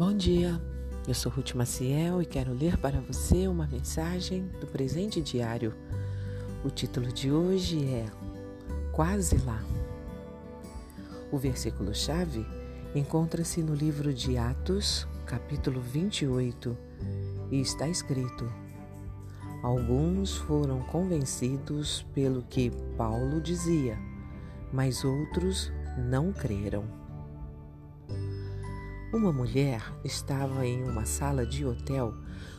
Bom dia, eu sou Ruth Maciel e quero ler para você uma mensagem do presente diário. O título de hoje é Quase Lá. O versículo-chave encontra-se no livro de Atos, capítulo 28, e está escrito: Alguns foram convencidos pelo que Paulo dizia, mas outros não creram. Uma mulher estava em uma sala de hotel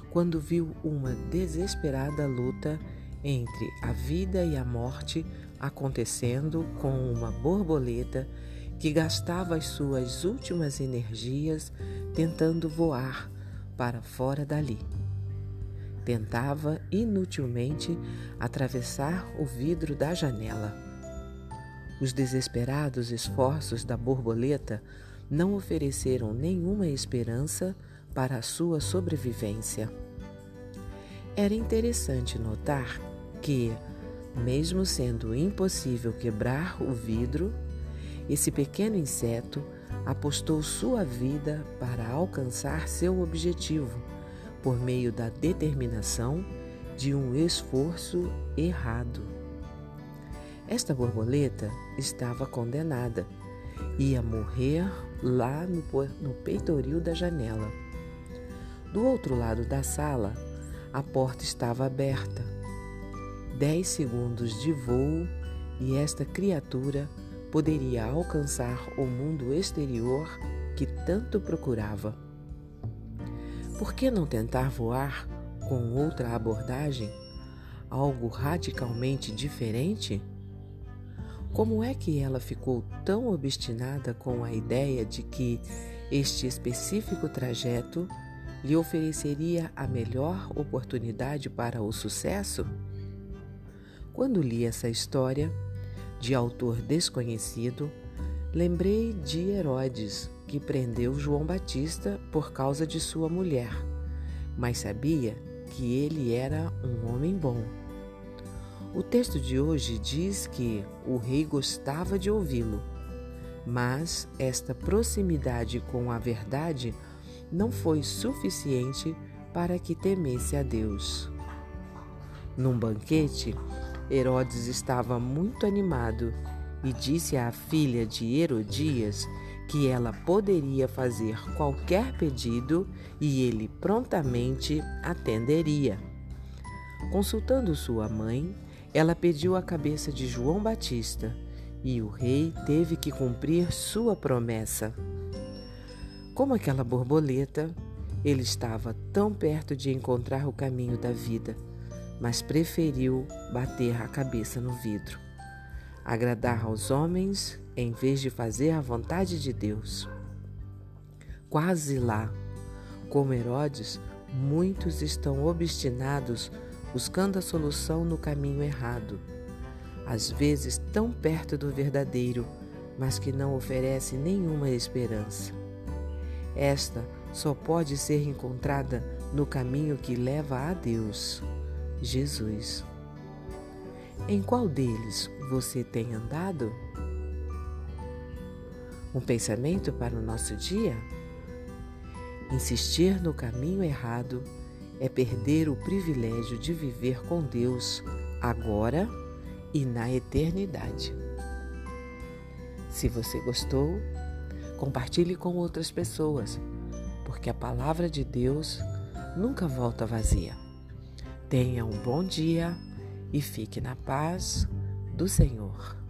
quando viu uma desesperada luta entre a vida e a morte acontecendo com uma borboleta que gastava as suas últimas energias tentando voar para fora dali. Tentava inutilmente atravessar o vidro da janela. Os desesperados esforços da borboleta não ofereceram nenhuma esperança para a sua sobrevivência. Era interessante notar que, mesmo sendo impossível quebrar o vidro, esse pequeno inseto apostou sua vida para alcançar seu objetivo por meio da determinação de um esforço errado. Esta borboleta estava condenada Ia morrer lá no, no peitoril da janela. Do outro lado da sala, a porta estava aberta. Dez segundos de voo e esta criatura poderia alcançar o mundo exterior que tanto procurava. Por que não tentar voar com outra abordagem? Algo radicalmente diferente? Como é que ela ficou tão obstinada com a ideia de que este específico trajeto lhe ofereceria a melhor oportunidade para o sucesso? Quando li essa história, de autor desconhecido, lembrei de Herodes, que prendeu João Batista por causa de sua mulher, mas sabia que ele era um homem bom. O texto de hoje diz que o rei gostava de ouvi-lo, mas esta proximidade com a verdade não foi suficiente para que temesse a Deus. Num banquete, Herodes estava muito animado e disse à filha de Herodias que ela poderia fazer qualquer pedido e ele prontamente atenderia. Consultando sua mãe, ela pediu a cabeça de João Batista e o rei teve que cumprir sua promessa. Como aquela borboleta, ele estava tão perto de encontrar o caminho da vida, mas preferiu bater a cabeça no vidro, agradar aos homens em vez de fazer a vontade de Deus. Quase lá, como Herodes, muitos estão obstinados buscando a solução no caminho errado, às vezes tão perto do verdadeiro, mas que não oferece nenhuma esperança. Esta só pode ser encontrada no caminho que leva a Deus, Jesus. Em qual deles você tem andado? Um pensamento para o nosso dia? Insistir no caminho errado é perder o privilégio de viver com Deus agora e na eternidade. Se você gostou, compartilhe com outras pessoas, porque a palavra de Deus nunca volta vazia. Tenha um bom dia e fique na paz do Senhor.